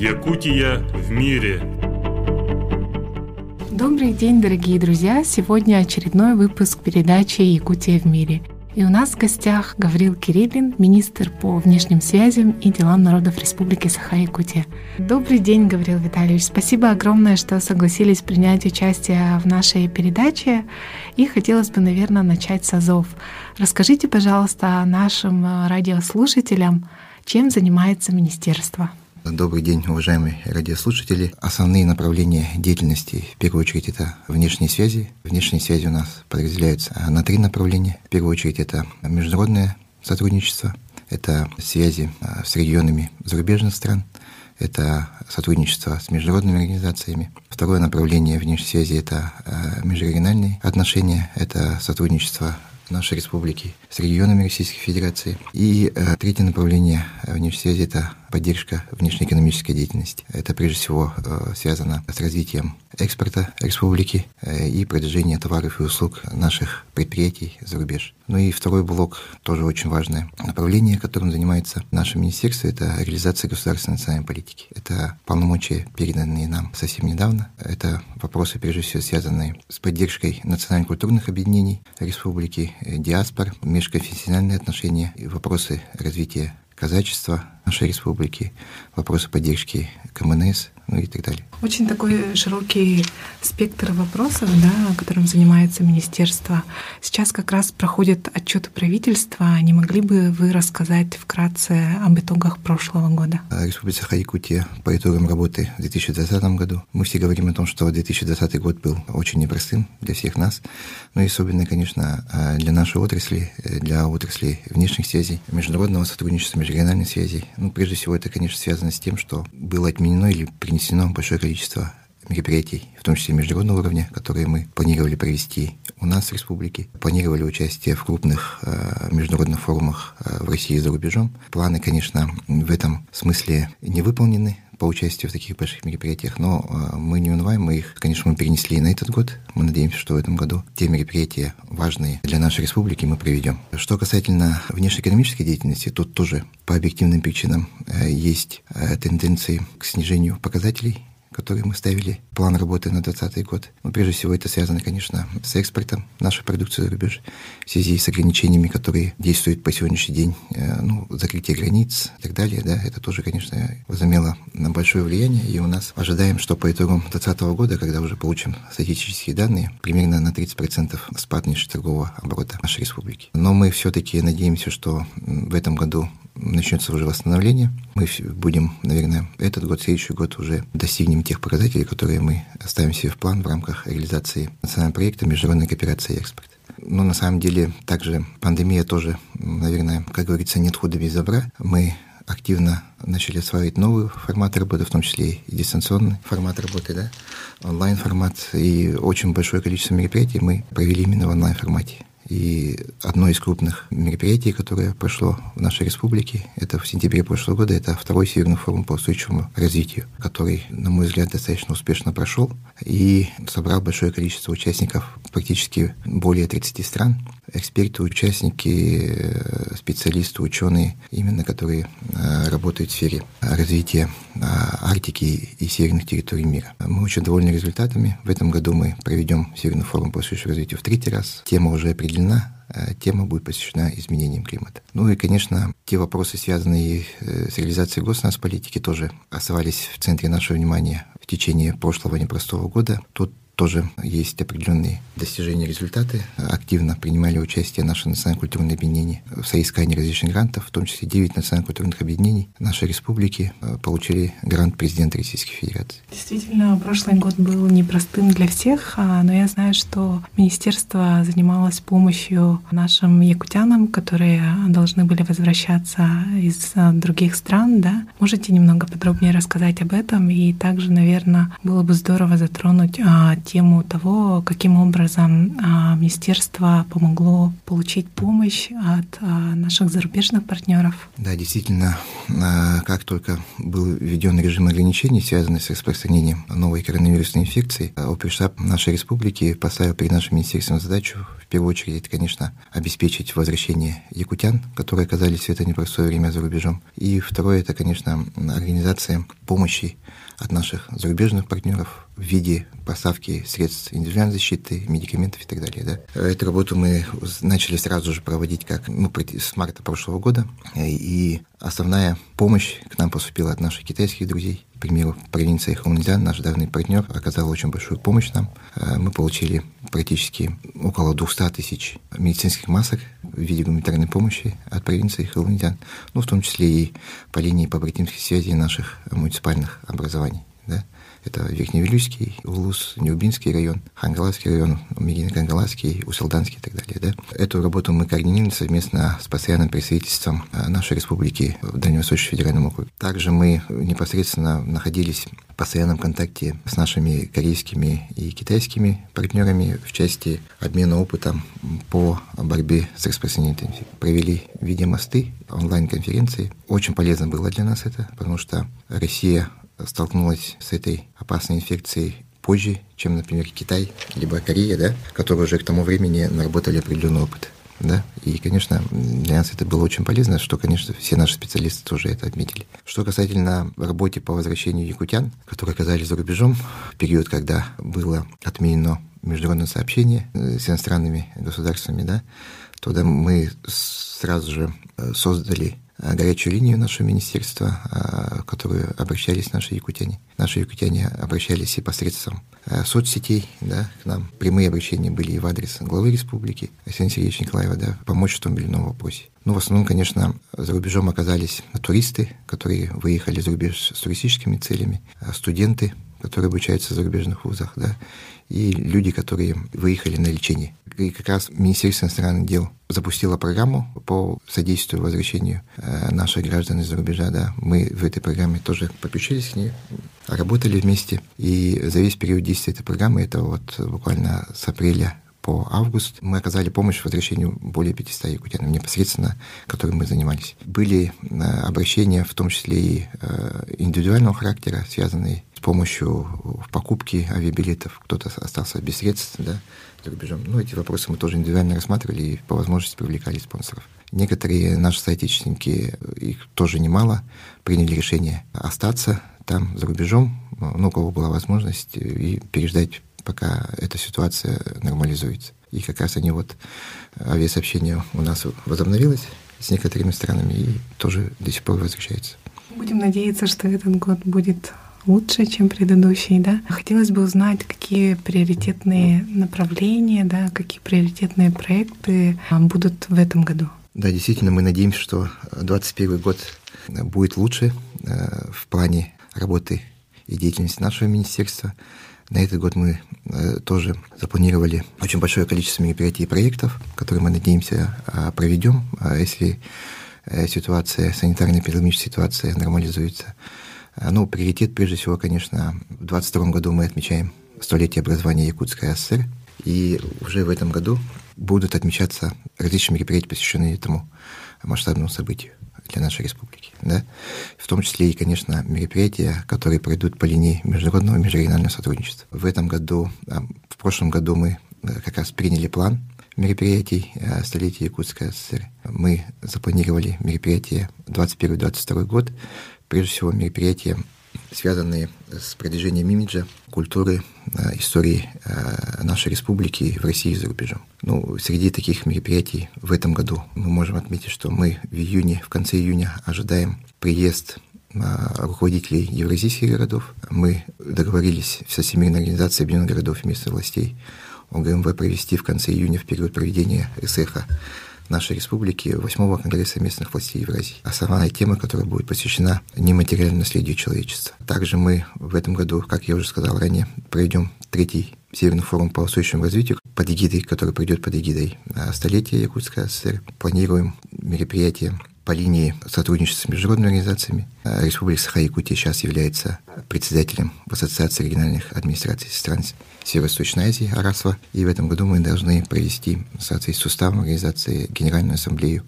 Якутия в мире. Добрый день, дорогие друзья! Сегодня очередной выпуск передачи «Якутия в мире». И у нас в гостях Гаврил Кириллин, министр по внешним связям и делам народов Республики Саха-Якутия. Добрый день, Гаврил Витальевич. Спасибо огромное, что согласились принять участие в нашей передаче. И хотелось бы, наверное, начать с Азов. Расскажите, пожалуйста, нашим радиослушателям, чем занимается министерство. Добрый день, уважаемые радиослушатели. Основные направления деятельности, в первую очередь, это внешние связи. Внешние связи у нас подразделяются на три направления. В первую очередь, это международное сотрудничество, это связи а, с регионами зарубежных стран, это сотрудничество с международными организациями. Второе направление внешней связи – это а, межрегиональные отношения, это сотрудничество нашей республики с регионами Российской Федерации. И э, третье направление внешней связи – это поддержка внешнеэкономической деятельности. Это прежде всего э, связано с развитием экспорта республики э, и продвижения товаров и услуг наших предприятий за рубеж. Ну и второй блок, тоже очень важное направление, которым занимается наше министерство, это реализация государственной национальной политики. Это полномочия, переданные нам совсем недавно. Это вопросы, прежде всего, связанные с поддержкой национально-культурных объединений республики, э, диаспор, межконфессиональные отношения, и вопросы развития казачества нашей республики, вопросы поддержки КМНС, ну и так далее. Очень такой широкий спектр вопросов, да, которым занимается министерство. Сейчас как раз проходят отчеты правительства. Не могли бы вы рассказать вкратце об итогах прошлого года? Республика Саха-Якутия по итогам работы в 2020 году. Мы все говорим о том, что 2020 год был очень непростым для всех нас, но и особенно, конечно, для нашей отрасли, для отрасли внешних связей, международного сотрудничества, межрегиональной связи. Ну, прежде всего, это, конечно, связано с тем, что было отменено или принесено большое количество мероприятий, в том числе международного уровня, которые мы планировали провести у нас в республике. Планировали участие в крупных э, международных форумах э, в России и за рубежом. Планы, конечно, в этом смысле не выполнены по участию в таких больших мероприятиях, но э, мы не унываем, мы их, конечно, мы перенесли и на этот год. Мы надеемся, что в этом году те мероприятия важные для нашей республики мы проведем. Что касательно внешнеэкономической деятельности, тут тоже по объективным причинам э, есть э, тенденции к снижению показателей которые мы ставили, план работы на 2020 год. Но прежде всего это связано, конечно, с экспортом нашей продукции за рубеж в связи с ограничениями, которые действуют по сегодняшний день, э, ну, закрытие границ и так далее, да, это тоже, конечно, возымело на большое влияние, и у нас ожидаем, что по итогам 2020 года, когда уже получим статистические данные, примерно на 30% спад торгового оборота нашей республики. Но мы все-таки надеемся, что в этом году начнется уже восстановление. Мы будем, наверное, этот год, следующий год уже достигнем тех показателей, которые мы ставим себе в план в рамках реализации национального проекта международной кооперации и экспорта. Но на самом деле также пандемия тоже, наверное, как говорится, нет худа без добра. Мы активно начали осваивать новые форматы работы, в том числе и дистанционный формат работы, да, онлайн-формат. И очень большое количество мероприятий мы провели именно в онлайн-формате. И одно из крупных мероприятий, которое прошло в нашей республике, это в сентябре прошлого года, это второй Северный форум по устойчивому развитию, который, на мой взгляд, достаточно успешно прошел и собрал большое количество участников, практически более 30 стран, эксперты, участники, э, специалисты, ученые, именно которые э, работают в сфере развития э, Арктики и северных территорий мира. Мы очень довольны результатами. В этом году мы проведем Северный форум по устойчивому развитию в третий раз. Тема уже определена, тема будет посвящена изменениям климата. Ну и, конечно, те вопросы, связанные с реализацией госнацполитики, тоже оставались в центре нашего внимания в течение прошлого непростого года. Тут тоже есть определенные достижения, результаты. Активно принимали участие наши национально-культурные объединения в соискании различных грантов, в том числе 9 национально-культурных объединений нашей республики э, получили грант президента Российской Федерации. Действительно, прошлый год был непростым для всех, а, но я знаю, что министерство занималось помощью нашим якутянам, которые должны были возвращаться из э, других стран. Да? Можете немного подробнее рассказать об этом? И также, наверное, было бы здорово затронуть а, тему того, каким образом а, министерство помогло получить помощь от а, наших зарубежных партнеров. Да, действительно, как только был введен режим ограничений, связанный с распространением новой коронавирусной инфекции, оперштаб нашей республики поставил перед нашим министерством задачу, в первую очередь, это, конечно, обеспечить возвращение якутян, которые оказались в это непростое время за рубежом. И второе, это, конечно, организация помощи от наших зарубежных партнеров в виде поставки средств индивидуальной защиты, медикаментов и так далее. Да. Эту работу мы начали сразу же проводить как ну, с марта прошлого года. И основная помощь к нам поступила от наших китайских друзей. К примеру, провинция Хунцзян, наш давний партнер, оказал очень большую помощь нам. Э, мы получили практически около 200 тысяч медицинских масок в виде гуманитарной помощи от провинции Хунцзян, ну, в том числе и по линии побратимских связей наших муниципальных образований. Да? Это Верхневилюйский, Улус, Неубинский район, Хангаласский район, Мегино-Кангаласский, Усалданский и так далее. Да? Эту работу мы координировали совместно с постоянным представительством э, нашей республики в Дальневосточном федеральном округе. Также мы непосредственно находились в постоянном контакте с нашими корейскими и китайскими партнерами в части обмена опытом по борьбе с распространением. Провели видеомосты, онлайн-конференции. Очень полезно было для нас это, потому что Россия столкнулась с этой опасной инфекцией позже, чем, например, Китай, либо Корея, да, которые уже к тому времени наработали определенный опыт. Да? И, конечно, для нас это было очень полезно, что, конечно, все наши специалисты тоже это отметили. Что касательно работы по возвращению якутян, которые оказались за рубежом в период, когда было отменено международное сообщение э, с иностранными государствами, да, тогда мы сразу же э, создали горячую линию нашего министерства, э, в которую обращались наши якутяне. Наши якутяне обращались и посредством э, соцсетей, да, к нам. Прямые обращения были и в адрес главы республики Александра Сергеевича Николаева, да, помочь в том или ином вопросе. Ну, в основном, конечно, за рубежом оказались туристы, которые выехали за рубеж с туристическими целями, студенты, которые обучаются в зарубежных вузах, да, и люди, которые выехали на лечение. И как раз Министерство иностранных дел запустило программу по содействию возвращению э, наших граждан из-за рубежа. Да. Мы в этой программе тоже подключились к ней, работали вместе. И за весь период действия этой программы, это вот буквально с апреля по август мы оказали помощь в возвращению более 500 якутянам непосредственно, которым мы занимались. Были э, обращения, в том числе и э, индивидуального характера, связанные с помощью в покупке авиабилетов. Кто-то остался без средств, да, за рубежом. Ну, эти вопросы мы тоже индивидуально рассматривали и по возможности привлекали спонсоров. Некоторые наши соотечественники, их тоже немало, приняли решение остаться там за рубежом, ну, у кого была возможность, и переждать пока эта ситуация нормализуется. И как раз они вот, авиасообщение у нас возобновилось с некоторыми странами и тоже до сих пор возвращается. Будем надеяться, что этот год будет лучше, чем предыдущий, да. Хотелось бы узнать, какие приоритетные направления, да, какие приоритетные проекты а, будут в этом году. Да, действительно, мы надеемся, что 2021 год будет лучше э, в плане работы и деятельности нашего министерства. На этот год мы э, тоже запланировали очень большое количество мероприятий и проектов, которые мы надеемся а, проведем, а если э, ситуация, санитарно-эпидемическая ситуация нормализуется. А, ну, приоритет, прежде всего, конечно, в 2022 году мы отмечаем столетие образования Якутской ССР, и уже в этом году будут отмечаться различные мероприятия, посвященные этому масштабному событию для нашей республики. Да? В том числе и, конечно, мероприятия, которые пройдут по линии международного и межрегионального сотрудничества. В этом году, а, в прошлом году мы э, как раз приняли план мероприятий э, столетия Якутской ССР. Мы запланировали мероприятия 21-22 год, прежде всего мероприятия связанные с продвижением имиджа, культуры, э, истории э, нашей республики в России и за рубежом. Ну, среди таких мероприятий в этом году мы можем отметить, что мы в июне, в конце июня ожидаем приезд э, руководителей евразийских городов. Мы договорились со Всемирной организацией Объединенных городов и местных властей ОГМВ провести в конце июня в период проведения СЭХа нашей республики 8-го Конгресса местных властей Евразии. Основная тема, которая будет посвящена нематериальному наследию человечества. Также мы в этом году, как я уже сказал ранее, проведем третий Северный форум по устойчивому развитию под эгидой, который пройдет под эгидой а, столетия Якутской ССР. Планируем мероприятие по линии сотрудничества с международными организациями. А, Республика Саха-Якутия сейчас является председателем в Ассоциации региональных администраций стран Северо-Восточной Азии АРАСВА. И в этом году мы должны провести в соответствии с уставом организации Генеральную ассамблею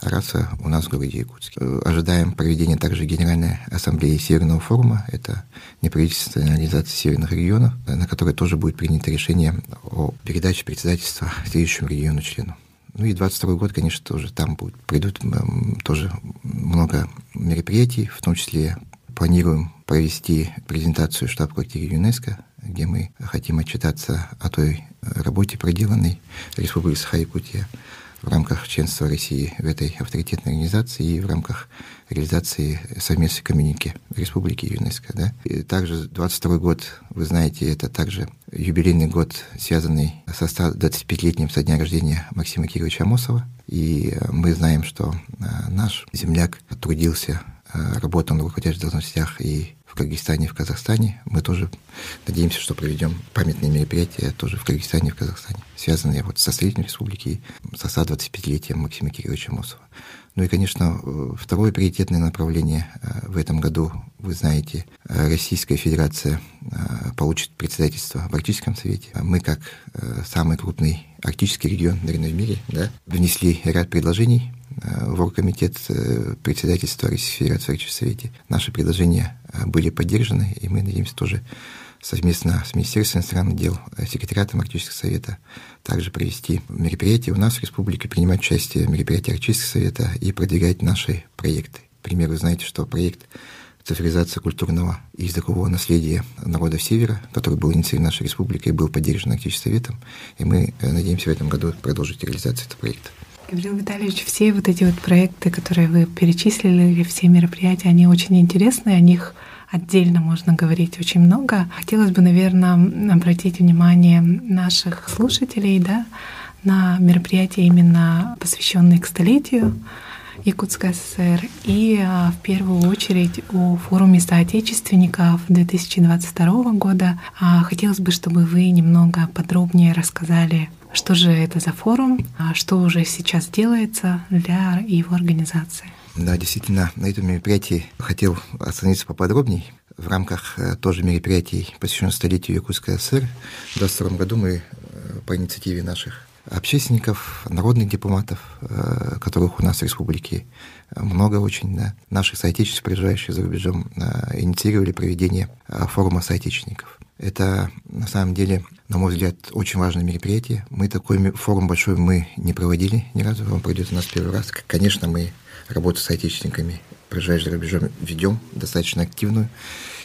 РАСа у нас в городе Якутске. Ожидаем проведения также Генеральной ассамблеи Северного форума. Это неправительственная организация северных регионов, на которой тоже будет принято решение о передаче председательства следующему региону члену. Ну и 22 год, конечно, тоже там будет, придут тоже много мероприятий, в том числе планируем провести презентацию штаб-квартиры ЮНЕСКО, где мы хотим отчитаться о той работе, проделанной Республикой Саха-Якутия в рамках членства России в этой авторитетной организации и в рамках реализации совместной коммуники Республики ЮНЕСКО. Да? И также 22 год, вы знаете, это также юбилейный год, связанный со 125-летним со дня рождения Максима Кировича Амосова. И мы знаем, что а, наш земляк трудился, а, работал на руководящих должностях и в Кыргызстане и в Казахстане. Мы тоже надеемся, что проведем памятные мероприятия тоже в Кыргызстане и в Казахстане, связанные вот со Средней Республикой со 125-летием Максима Кировича Мосова. Ну и, конечно, второе приоритетное направление э, в этом году, вы знаете, э, Российская Федерация э, получит председательство в Арктическом Совете. Мы, как самый крупный арктический регион, наверное, в мире, да, внесли ряд предложений в оргкомитет председательства Российской Федерации в Арктическом Совете. Наши предложения были поддержаны, и мы надеемся тоже совместно с Министерством иностранных дел, э, секретариатом Арктического совета также провести мероприятия у нас в республике, принимать участие в мероприятии Арктического совета и продвигать наши проекты. К примеру, знаете, что проект цифровизация культурного и языкового наследия народов Севера, который был инициирован нашей республикой, был поддержан Арктическим советом, и мы э, надеемся в этом году продолжить реализацию этого проекта. Гаврил Витальевич, все вот эти вот проекты, которые вы перечислили, или все мероприятия, они очень интересны, о них отдельно можно говорить очень много. Хотелось бы, наверное, обратить внимание наших слушателей да, на мероприятия, именно посвященные к столетию Якутской ССР и а, в первую очередь о форуме соотечественников 2022 года. А, хотелось бы, чтобы вы немного подробнее рассказали, что же это за форум, а что уже сейчас делается для его организации. Да, действительно, на этом мероприятии хотел остановиться поподробнее. В рамках э, тоже мероприятий, посвященных столетию Якутской ССР, в 2022 году мы э, по инициативе наших общественников, народных дипломатов, э, которых у нас в республике много очень, да, наших соотечественников, приезжающих за рубежом, инициировали проведение форума соотечественников. Это, на самом деле, на мой взгляд, очень важное мероприятие. Мы такой форум большой мы не проводили ни разу, он пройдет у нас первый раз. Конечно, мы работу с отечественниками, приезжаешь за рубежом, ведем достаточно активную.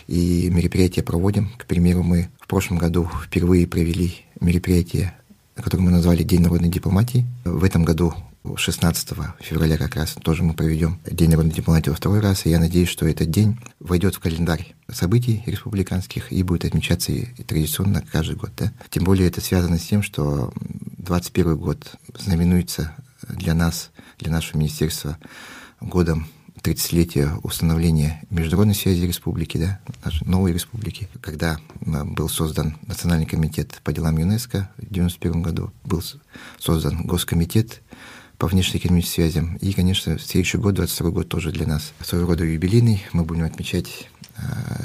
И мероприятия проводим. К примеру, мы в прошлом году впервые провели мероприятие, которое мы назвали День народной дипломатии. В этом году 16 февраля как раз тоже мы проведем День народной дипломатии во второй раз, и я надеюсь, что этот день войдет в календарь событий республиканских и будет отмечаться и традиционно каждый год. Да? Тем более это связано с тем, что 21 год знаменуется для нас, для нашего министерства годом 30-летия установления международной связи республики, да, нашей новой республики, когда был создан Национальный комитет по делам ЮНЕСКО в 1991 году, был создан Госкомитет по внешнеэкономическим связям. И, конечно, следующий год, 22 год, тоже для нас своего рода юбилейный. Мы будем отмечать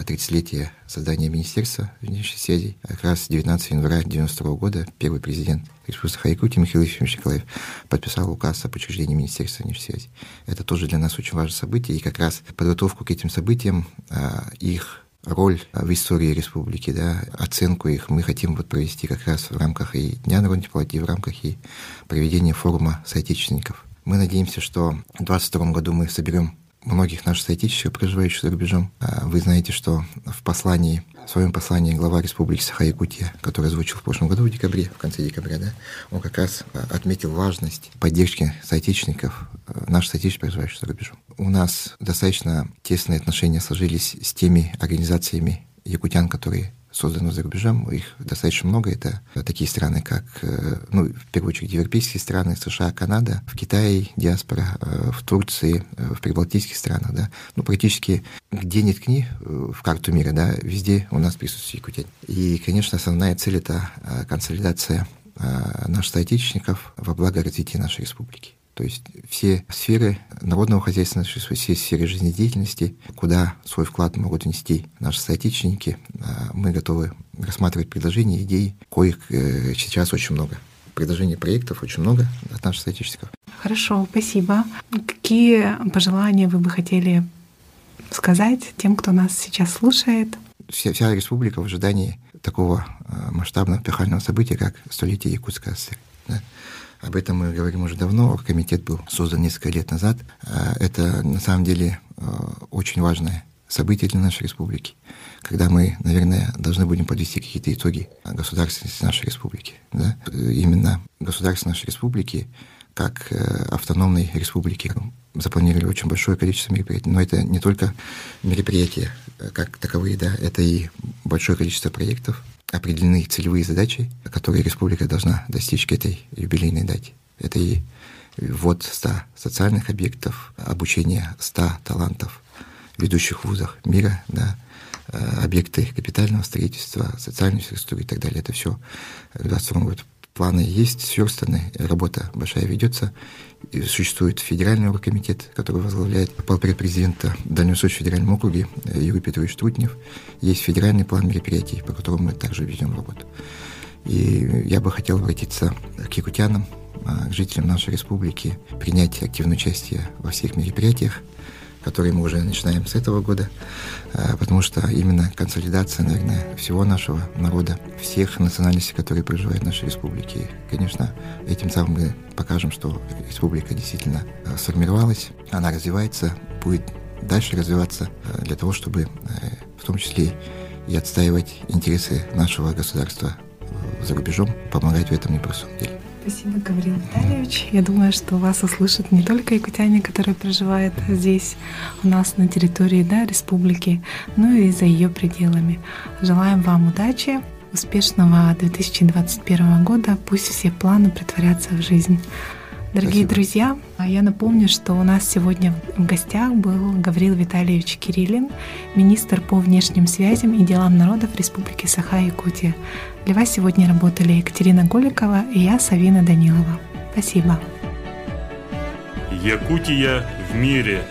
30-летие создания Министерства внешних связей. Как раз 19 января 1992 года первый президент Республики Саха-Якутия Михаил Ефимович Николаев подписал указ об учреждении Министерства внешних связей. Это тоже для нас очень важное событие, и как раз подготовку к этим событиям, а, их роль в истории республики, да, оценку их мы хотим вот провести как раз в рамках и Дня народной дипломатии, в рамках и проведения форума соотечественников. Мы надеемся, что в 2022 году мы соберем многих наших соотечественников, проживающих за рубежом. А вы знаете, что в послании, в своем послании глава Республики Саха-Якутия, который озвучил в прошлом году в декабре, в конце декабря, да, он как раз а, отметил важность поддержки соотечественников, а, наших соотечественников, проживающих за рубежом. У нас достаточно тесные отношения сложились с теми организациями якутян, которые создано за рубежом, их достаточно много. Это такие страны, как, э, ну, в первую очередь, европейские страны, США, Канада, в Китае диаспора, э, в Турции, э, в прибалтийских странах, да. Ну, практически где ни ткни в карту мира, да, везде у нас присутствует Якутия. И, конечно, основная цель — это консолидация наших соотечественников во благо развития нашей республики. То есть все сферы народного хозяйства, все сферы жизнедеятельности, куда свой вклад могут внести наши соотечественники, а, мы готовы рассматривать предложения, идеи, коих э, сейчас очень много. Предложений проектов очень много от наших соотечественников. Хорошо, спасибо. Какие пожелания вы бы хотели сказать тем, кто нас сейчас слушает? Вся, вся республика в ожидании такого а, масштабного пехального события, как столетие Якутской ССР. Да? Об этом мы говорим уже давно. Комитет был создан несколько лет назад. А, это на самом деле а, очень важное событие для нашей республики, когда мы, наверное, должны будем подвести какие-то итоги государственности нашей республики. Да? Именно государство нашей республики как э, автономной республики запланировали очень большое количество мероприятий. Но это не только мероприятия э, как таковые, да, это и большое количество проектов, определены целевые задачи, которые республика должна достичь к этой юбилейной дате. Это и ввод 100 социальных объектов, обучение 100 талантов в ведущих вузах мира, да, э, объекты капитального строительства, социальной инфраструктуры и так далее. Это все в 2022 году планы есть, сверстаны, работа большая ведется. И существует федеральный оргкомитет, который возглавляет полпред президента Дальневосточного федеральном округе Юрий Петрович Трутнев. Есть федеральный план мероприятий, по которому мы также ведем работу. И я бы хотел обратиться к якутянам, а, к жителям нашей республики, принять активное участие во всех мероприятиях, которые мы уже начинаем с этого года, а, потому что именно консолидация, наверное, всего нашего народа, всех национальностей, которые проживают в нашей республике. конечно, этим самым мы покажем, что республика действительно а, сформировалась, она развивается, будет дальше развиваться а, для того, чтобы в том числе и отстаивать интересы нашего государства за рубежом, помогать в этом непростом деле. Спасибо, Гаврил Витальевич. Я думаю, что вас услышат не только якутяне, которые проживают здесь, у нас на территории да, республики, но и за ее пределами. Желаем вам удачи, успешного 2021 года. Пусть все планы притворятся в жизнь. Дорогие Спасибо. друзья, я напомню, что у нас сегодня в гостях был Гаврил Витальевич Кириллин, министр по внешним связям и делам народов Республики Саха-Якутия. Для вас сегодня работали Екатерина Голикова и я, Савина Данилова. Спасибо. Якутия в мире.